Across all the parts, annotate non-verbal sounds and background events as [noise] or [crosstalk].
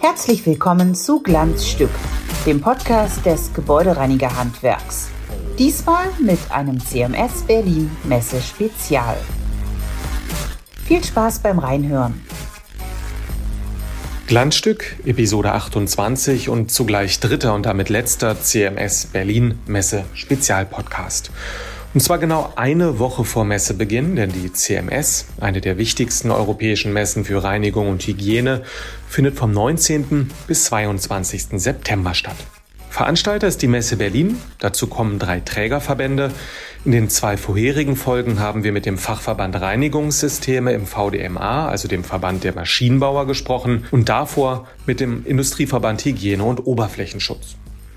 Herzlich willkommen zu Glanzstück, dem Podcast des Gebäudereinigerhandwerks. Diesmal mit einem CMS Berlin Messe Spezial. Viel Spaß beim Reinhören. Glanzstück, Episode 28 und zugleich dritter und damit letzter CMS Berlin Messe Spezialpodcast. Und zwar genau eine Woche vor Messebeginn, denn die CMS, eine der wichtigsten europäischen Messen für Reinigung und Hygiene, findet vom 19. bis 22. September statt. Veranstalter ist die Messe Berlin. Dazu kommen drei Trägerverbände. In den zwei vorherigen Folgen haben wir mit dem Fachverband Reinigungssysteme im VDMA, also dem Verband der Maschinenbauer, gesprochen und davor mit dem Industrieverband Hygiene und Oberflächenschutz.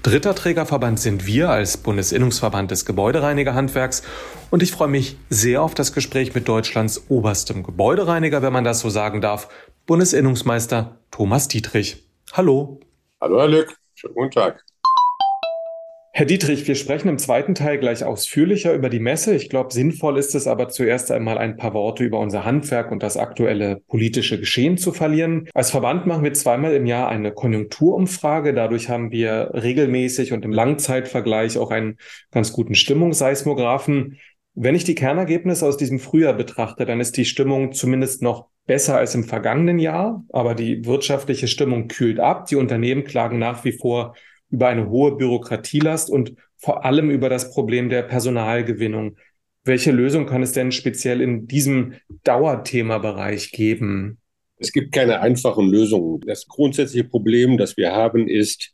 Dritter Trägerverband sind wir als Bundesinnungsverband des Gebäudereinigerhandwerks und ich freue mich sehr auf das Gespräch mit Deutschlands oberstem Gebäudereiniger, wenn man das so sagen darf, Bundesinnungsmeister Thomas Dietrich. Hallo. Hallo Herr Lück, schönen guten Tag. Herr Dietrich, wir sprechen im zweiten Teil gleich ausführlicher über die Messe. Ich glaube, sinnvoll ist es aber zuerst einmal ein paar Worte über unser Handwerk und das aktuelle politische Geschehen zu verlieren. Als Verband machen wir zweimal im Jahr eine Konjunkturumfrage. Dadurch haben wir regelmäßig und im Langzeitvergleich auch einen ganz guten Stimmungsseismographen. Wenn ich die Kernergebnisse aus diesem Frühjahr betrachte, dann ist die Stimmung zumindest noch besser als im vergangenen Jahr, aber die wirtschaftliche Stimmung kühlt ab. Die Unternehmen klagen nach wie vor über eine hohe Bürokratielast und vor allem über das Problem der Personalgewinnung. Welche Lösung kann es denn speziell in diesem Dauerthemabereich geben? Es gibt keine einfachen Lösungen. Das grundsätzliche Problem, das wir haben, ist,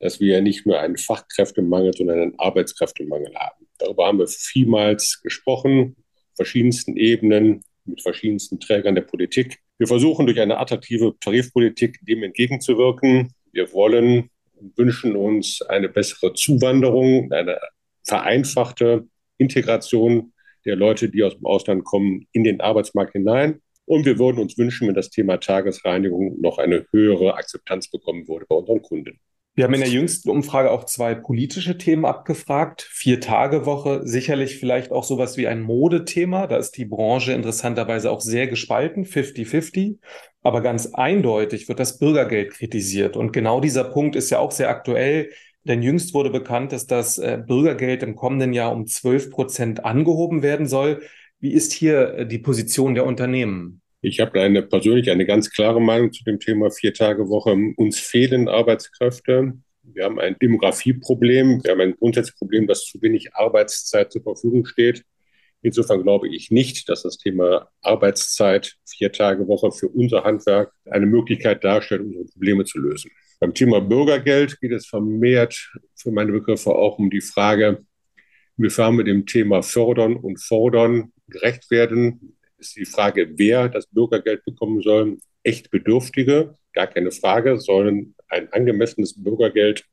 dass wir nicht nur einen Fachkräftemangel, sondern einen Arbeitskräftemangel haben. Darüber haben wir vielmals gesprochen, verschiedensten Ebenen, mit verschiedensten Trägern der Politik. Wir versuchen durch eine attraktive Tarifpolitik dem entgegenzuwirken. Wir wollen wünschen uns eine bessere Zuwanderung, eine vereinfachte Integration der Leute, die aus dem Ausland kommen, in den Arbeitsmarkt hinein. Und wir würden uns wünschen, wenn das Thema Tagesreinigung noch eine höhere Akzeptanz bekommen würde bei unseren Kunden. Wir haben in der jüngsten Umfrage auch zwei politische Themen abgefragt. Vier-Tage-Woche, sicherlich vielleicht auch sowas wie ein Modethema. Da ist die Branche interessanterweise auch sehr gespalten, 50-50. Aber ganz eindeutig wird das Bürgergeld kritisiert. Und genau dieser Punkt ist ja auch sehr aktuell. Denn jüngst wurde bekannt, dass das äh, Bürgergeld im kommenden Jahr um 12 Prozent angehoben werden soll. Wie ist hier äh, die Position der Unternehmen? Ich habe eine persönlich eine ganz klare Meinung zu dem Thema Vier-Tage-Woche. Uns fehlen Arbeitskräfte. Wir haben ein Demografieproblem. Wir haben ein grundsätzliches Problem, dass zu wenig Arbeitszeit zur Verfügung steht. Insofern glaube ich nicht, dass das Thema Arbeitszeit, Vier-Tage-Woche für unser Handwerk eine Möglichkeit darstellt, unsere Probleme zu lösen. Beim Thema Bürgergeld geht es vermehrt für meine Begriffe auch um die Frage, wie wir dem Thema Fördern und Fordern gerecht werden ist die Frage, wer das Bürgergeld bekommen soll. Echt Bedürftige, gar keine Frage, sollen ein angemessenes Bürgergeld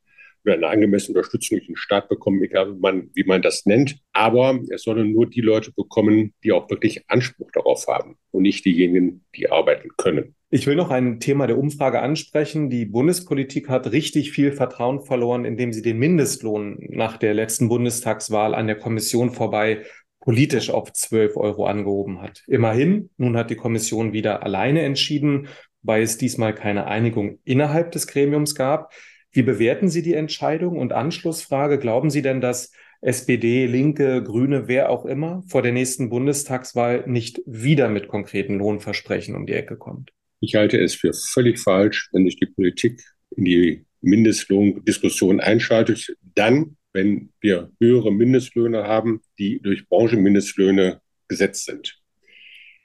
oder eine angemessene Unterstützung durch den Staat bekommen, egal wie man, wie man das nennt. Aber es sollen nur die Leute bekommen, die auch wirklich Anspruch darauf haben und nicht diejenigen, die arbeiten können. Ich will noch ein Thema der Umfrage ansprechen. Die Bundespolitik hat richtig viel Vertrauen verloren, indem sie den Mindestlohn nach der letzten Bundestagswahl an der Kommission vorbei politisch auf 12 Euro angehoben hat. Immerhin, nun hat die Kommission wieder alleine entschieden, weil es diesmal keine Einigung innerhalb des Gremiums gab. Wie bewerten Sie die Entscheidung? Und Anschlussfrage, glauben Sie denn, dass SPD, Linke, Grüne, wer auch immer vor der nächsten Bundestagswahl nicht wieder mit konkreten Lohnversprechen um die Ecke kommt? Ich halte es für völlig falsch, wenn sich die Politik in die Mindestlohndiskussion einschaltet. Dann wenn wir höhere Mindestlöhne haben, die durch Branchenmindestlöhne gesetzt sind.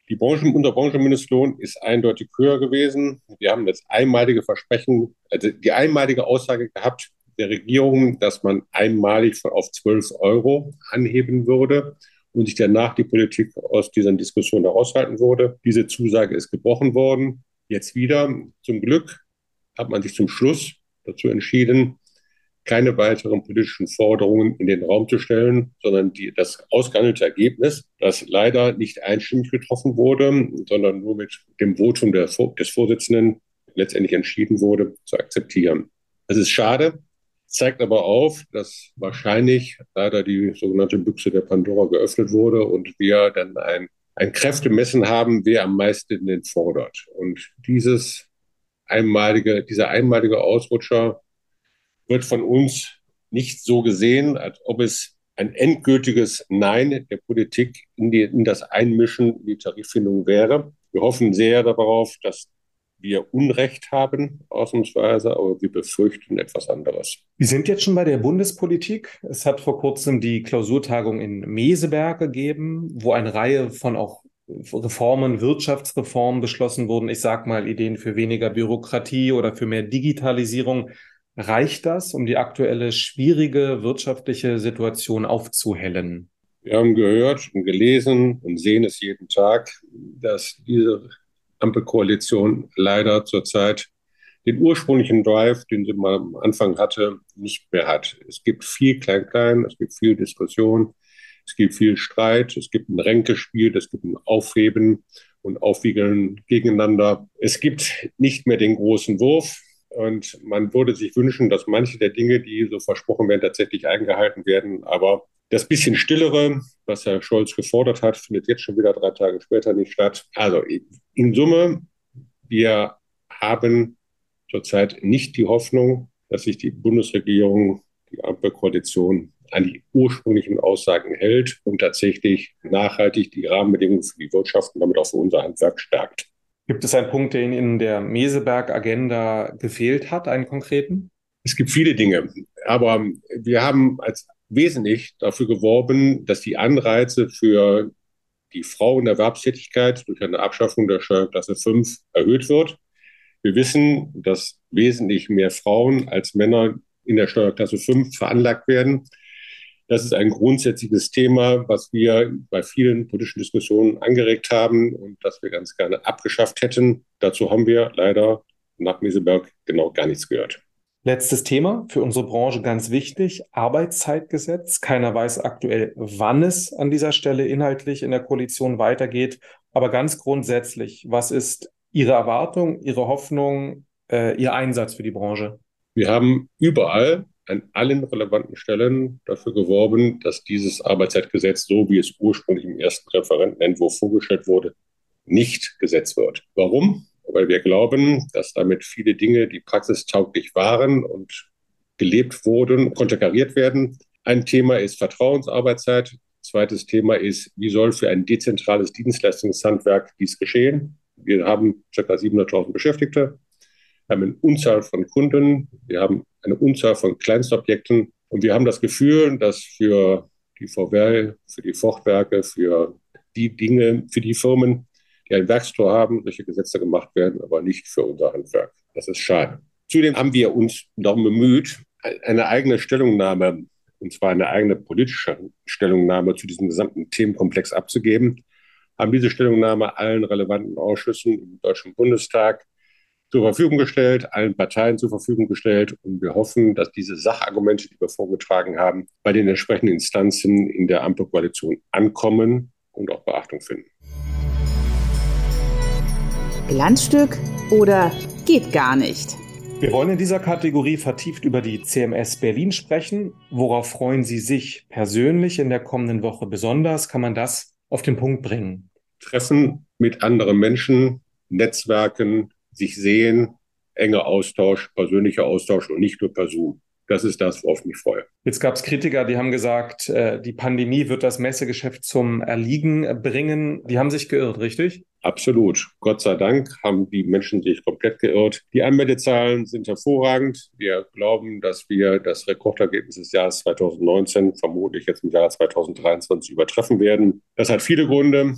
Die Branchen, unser Branchenmindestlohn ist eindeutig höher gewesen. Wir haben das einmalige Versprechen, also die einmalige Aussage gehabt der Regierung, dass man einmalig von auf 12 Euro anheben würde und sich danach die Politik aus dieser Diskussion heraushalten würde. Diese Zusage ist gebrochen worden. Jetzt wieder, zum Glück, hat man sich zum Schluss dazu entschieden, keine weiteren politischen Forderungen in den Raum zu stellen, sondern die, das ausgehandelte Ergebnis, das leider nicht einstimmig getroffen wurde, sondern nur mit dem Votum der, des Vorsitzenden letztendlich entschieden wurde, zu akzeptieren. Das ist schade. zeigt aber auf, dass wahrscheinlich leider die sogenannte Büchse der Pandora geöffnet wurde und wir dann ein, ein Kräftemessen haben, wer am meisten den fordert. Und dieses einmalige, dieser einmalige Ausrutscher wird von uns nicht so gesehen, als ob es ein endgültiges Nein der Politik in, die, in das Einmischen in die Tariffindung wäre. Wir hoffen sehr darauf, dass wir Unrecht haben, ausnahmsweise, aber wir befürchten etwas anderes. Wir sind jetzt schon bei der Bundespolitik. Es hat vor kurzem die Klausurtagung in Meseberg gegeben, wo eine Reihe von auch Reformen, Wirtschaftsreformen beschlossen wurden. Ich sage mal Ideen für weniger Bürokratie oder für mehr Digitalisierung. Reicht das, um die aktuelle schwierige wirtschaftliche Situation aufzuhellen? Wir haben gehört und gelesen und sehen es jeden Tag, dass diese Ampelkoalition leider zurzeit den ursprünglichen Drive, den sie mal am Anfang hatte, nicht mehr hat. Es gibt viel Klein-Klein, es gibt viel Diskussion, es gibt viel Streit, es gibt ein Ränkespiel, es gibt ein Aufheben und Aufwiegeln gegeneinander. Es gibt nicht mehr den großen Wurf. Und man würde sich wünschen, dass manche der Dinge, die so versprochen werden, tatsächlich eingehalten werden. Aber das bisschen Stillere, was Herr Scholz gefordert hat, findet jetzt schon wieder drei Tage später nicht statt. Also in Summe, wir haben zurzeit nicht die Hoffnung, dass sich die Bundesregierung, die Ampelkoalition an die ursprünglichen Aussagen hält und tatsächlich nachhaltig die Rahmenbedingungen für die Wirtschaft und damit auch für unser Handwerk stärkt. Gibt es einen Punkt, der Ihnen in der Meseberg-Agenda gefehlt hat, einen konkreten? Es gibt viele Dinge, aber wir haben als wesentlich dafür geworben, dass die Anreize für die Frauenerwerbstätigkeit durch eine Abschaffung der Steuerklasse 5 erhöht wird. Wir wissen, dass wesentlich mehr Frauen als Männer in der Steuerklasse 5 veranlagt werden. Das ist ein grundsätzliches Thema, was wir bei vielen politischen Diskussionen angeregt haben und das wir ganz gerne abgeschafft hätten. Dazu haben wir leider nach Meseberg genau gar nichts gehört. Letztes Thema, für unsere Branche ganz wichtig, Arbeitszeitgesetz. Keiner weiß aktuell, wann es an dieser Stelle inhaltlich in der Koalition weitergeht. Aber ganz grundsätzlich, was ist Ihre Erwartung, Ihre Hoffnung, äh, Ihr Einsatz für die Branche? Wir haben überall an allen relevanten Stellen dafür geworben, dass dieses Arbeitszeitgesetz, so wie es ursprünglich im ersten Referentenentwurf vorgestellt wurde, nicht gesetzt wird. Warum? weil wir glauben, dass damit viele Dinge, die praxistauglich waren und gelebt wurden, konterkariert werden. Ein Thema ist Vertrauensarbeitszeit. Zweites Thema ist, wie soll für ein dezentrales Dienstleistungshandwerk dies geschehen? Wir haben ca. 700.000 Beschäftigte, haben eine Unzahl von Kunden, wir haben eine Unzahl von Kleinstobjekten und wir haben das Gefühl, dass für die VWL, für die Fortwerke, für die Dinge, für die Firmen, die ein Werkstor haben, solche Gesetze gemacht werden, aber nicht für unser Handwerk. Das ist schade. Zudem haben wir uns darum bemüht, eine eigene Stellungnahme, und zwar eine eigene politische Stellungnahme zu diesem gesamten Themenkomplex abzugeben, haben diese Stellungnahme allen relevanten Ausschüssen im Deutschen Bundestag zur Verfügung gestellt, allen Parteien zur Verfügung gestellt. Und wir hoffen, dass diese Sachargumente, die wir vorgetragen haben, bei den entsprechenden Instanzen in der Ampelkoalition ankommen und auch Beachtung finden. Glanzstück oder geht gar nicht? Wir wollen in dieser Kategorie vertieft über die CMS Berlin sprechen. Worauf freuen Sie sich persönlich in der kommenden Woche besonders? Kann man das auf den Punkt bringen? Treffen mit anderen Menschen, Netzwerken, sich sehen, enger Austausch, persönlicher Austausch und nicht nur per Zoom. Das ist das, worauf ich mich freue. Jetzt gab es Kritiker, die haben gesagt, äh, die Pandemie wird das Messegeschäft zum Erliegen bringen. Die haben sich geirrt, richtig? Absolut. Gott sei Dank haben die Menschen sich komplett geirrt. Die Anmeldezahlen sind hervorragend. Wir glauben, dass wir das Rekordergebnis des Jahres 2019 vermutlich jetzt im Jahr 2023 übertreffen werden. Das hat viele Gründe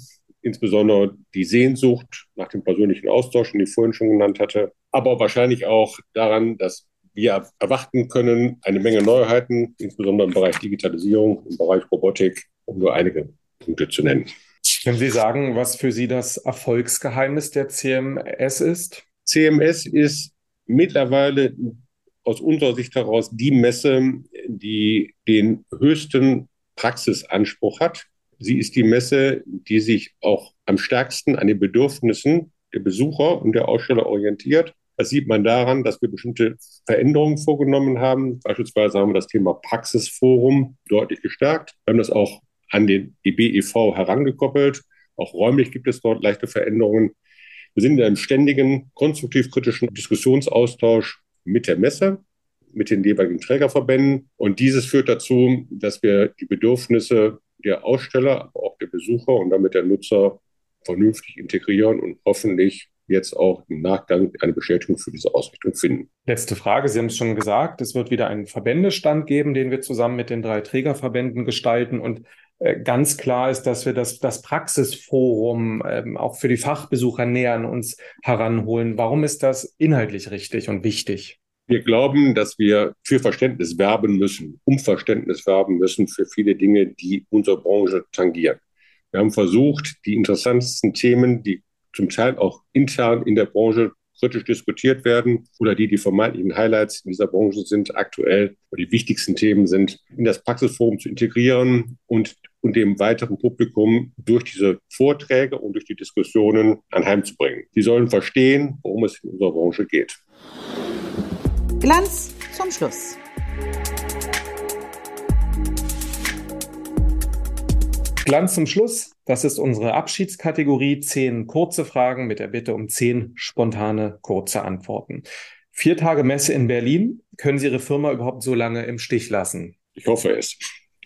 insbesondere die Sehnsucht nach dem persönlichen Austausch, den ich vorhin schon genannt hatte, aber wahrscheinlich auch daran, dass wir erwarten können eine Menge Neuheiten, insbesondere im Bereich Digitalisierung, im Bereich Robotik, um nur einige Punkte zu nennen. Können Sie sagen, was für Sie das Erfolgsgeheimnis der CMS ist? CMS ist mittlerweile aus unserer Sicht heraus die Messe, die den höchsten Praxisanspruch hat. Sie ist die Messe, die sich auch am stärksten an den Bedürfnissen der Besucher und der Aussteller orientiert. Das sieht man daran, dass wir bestimmte Veränderungen vorgenommen haben. Beispielsweise haben wir das Thema Praxisforum deutlich gestärkt. Wir haben das auch an den EBEV herangekoppelt. Auch räumlich gibt es dort leichte Veränderungen. Wir sind in einem ständigen, konstruktiv-kritischen Diskussionsaustausch mit der Messe, mit den jeweiligen Trägerverbänden. Und dieses führt dazu, dass wir die Bedürfnisse der Aussteller, aber auch der Besucher und damit der Nutzer vernünftig integrieren und hoffentlich jetzt auch im Nachgang eine Bestätigung für diese Ausrichtung finden. Letzte Frage. Sie haben es schon gesagt, es wird wieder einen Verbändestand geben, den wir zusammen mit den drei Trägerverbänden gestalten. Und äh, ganz klar ist, dass wir das, das Praxisforum ähm, auch für die Fachbesucher näher an uns heranholen. Warum ist das inhaltlich richtig und wichtig? Wir glauben, dass wir für Verständnis werben müssen, um Verständnis werben müssen für viele Dinge, die unsere Branche tangieren. Wir haben versucht, die interessantesten Themen, die zum Teil auch intern in der Branche kritisch diskutiert werden oder die die vermeintlichen Highlights in dieser Branche sind aktuell oder die wichtigsten Themen sind, in das Praxisforum zu integrieren und, und dem weiteren Publikum durch diese Vorträge und durch die Diskussionen anheimzubringen. Sie sollen verstehen, worum es in unserer Branche geht. Glanz zum Schluss. Glanz zum Schluss. Das ist unsere Abschiedskategorie. Zehn kurze Fragen mit der Bitte um zehn spontane, kurze Antworten. Vier Tage Messe in Berlin. Können Sie Ihre Firma überhaupt so lange im Stich lassen? Ich hoffe es.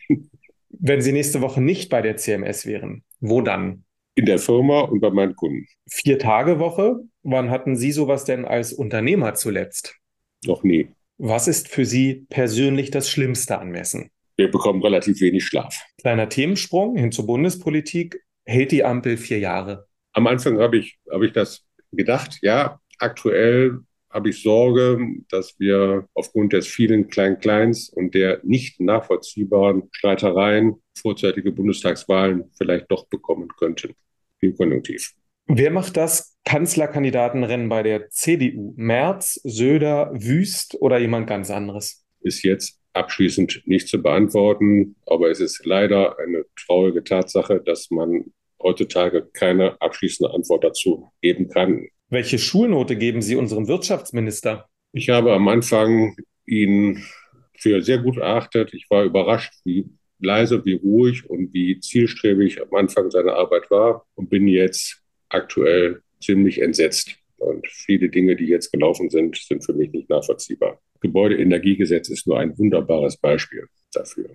[laughs] Wenn Sie nächste Woche nicht bei der CMS wären, wo dann? In der Firma und bei meinen Kunden. Vier Tage Woche. Wann hatten Sie sowas denn als Unternehmer zuletzt? Noch nie. Was ist für Sie persönlich das Schlimmste an Messen? Wir bekommen relativ wenig Schlaf. Kleiner Themensprung hin zur Bundespolitik. Hält die Ampel vier Jahre? Am Anfang habe ich, habe ich das gedacht. Ja, aktuell habe ich Sorge, dass wir aufgrund des vielen Klein-Kleins und der nicht nachvollziehbaren Streitereien vorzeitige Bundestagswahlen vielleicht doch bekommen könnten. Viel Konjunktiv. Wer macht das Kanzlerkandidatenrennen bei der CDU? Merz, Söder, Wüst oder jemand ganz anderes? Ist jetzt abschließend nicht zu beantworten, aber es ist leider eine traurige Tatsache, dass man heutzutage keine abschließende Antwort dazu geben kann. Welche Schulnote geben Sie unserem Wirtschaftsminister? Ich habe am Anfang ihn für sehr gut erachtet. Ich war überrascht, wie leise, wie ruhig und wie zielstrebig am Anfang seine Arbeit war und bin jetzt aktuell ziemlich entsetzt. Und viele Dinge, die jetzt gelaufen sind, sind für mich nicht nachvollziehbar. Gebäudeenergiegesetz ist nur ein wunderbares Beispiel dafür.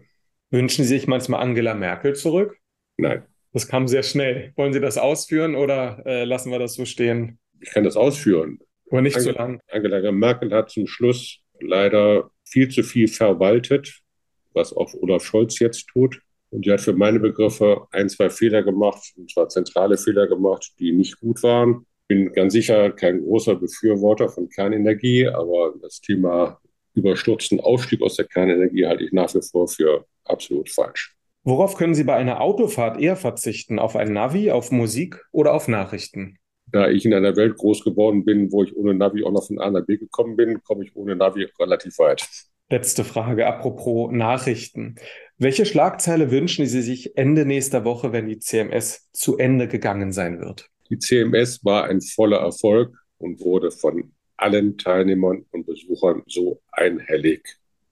Wünschen Sie sich manchmal Angela Merkel zurück? Nein. Das kam sehr schnell. Wollen Sie das ausführen oder äh, lassen wir das so stehen? Ich kann das ausführen. Aber nicht Angela, zu lang. Angela Merkel hat zum Schluss leider viel zu viel verwaltet, was auch Olaf Scholz jetzt tut. Und die hat für meine Begriffe ein, zwei Fehler gemacht, und zwar zentrale Fehler gemacht, die nicht gut waren. Bin ganz sicher kein großer Befürworter von Kernenergie, aber das Thema überstürzten Ausstieg aus der Kernenergie halte ich nach wie vor für absolut falsch. Worauf können Sie bei einer Autofahrt eher verzichten? Auf ein Navi, auf Musik oder auf Nachrichten? Da ich in einer Welt groß geworden bin, wo ich ohne Navi auch noch von A nach B gekommen bin, komme ich ohne Navi relativ weit. Letzte Frage, apropos Nachrichten. Welche Schlagzeile wünschen Sie sich Ende nächster Woche, wenn die CMS zu Ende gegangen sein wird? Die CMS war ein voller Erfolg und wurde von allen Teilnehmern und Besuchern so einhellig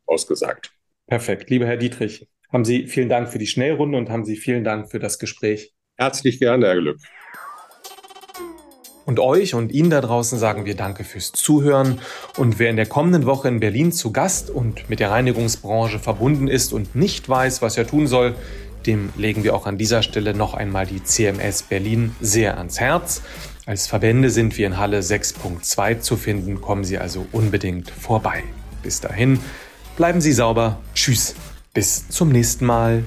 ausgesagt. Perfekt. Lieber Herr Dietrich, haben Sie vielen Dank für die Schnellrunde und haben Sie vielen Dank für das Gespräch. Herzlich gerne, Herr Glück. Und euch und Ihnen da draußen sagen wir Danke fürs Zuhören. Und wer in der kommenden Woche in Berlin zu Gast und mit der Reinigungsbranche verbunden ist und nicht weiß, was er tun soll, dem legen wir auch an dieser Stelle noch einmal die CMS Berlin sehr ans Herz. Als Verbände sind wir in Halle 6.2 zu finden, kommen Sie also unbedingt vorbei. Bis dahin, bleiben Sie sauber. Tschüss, bis zum nächsten Mal.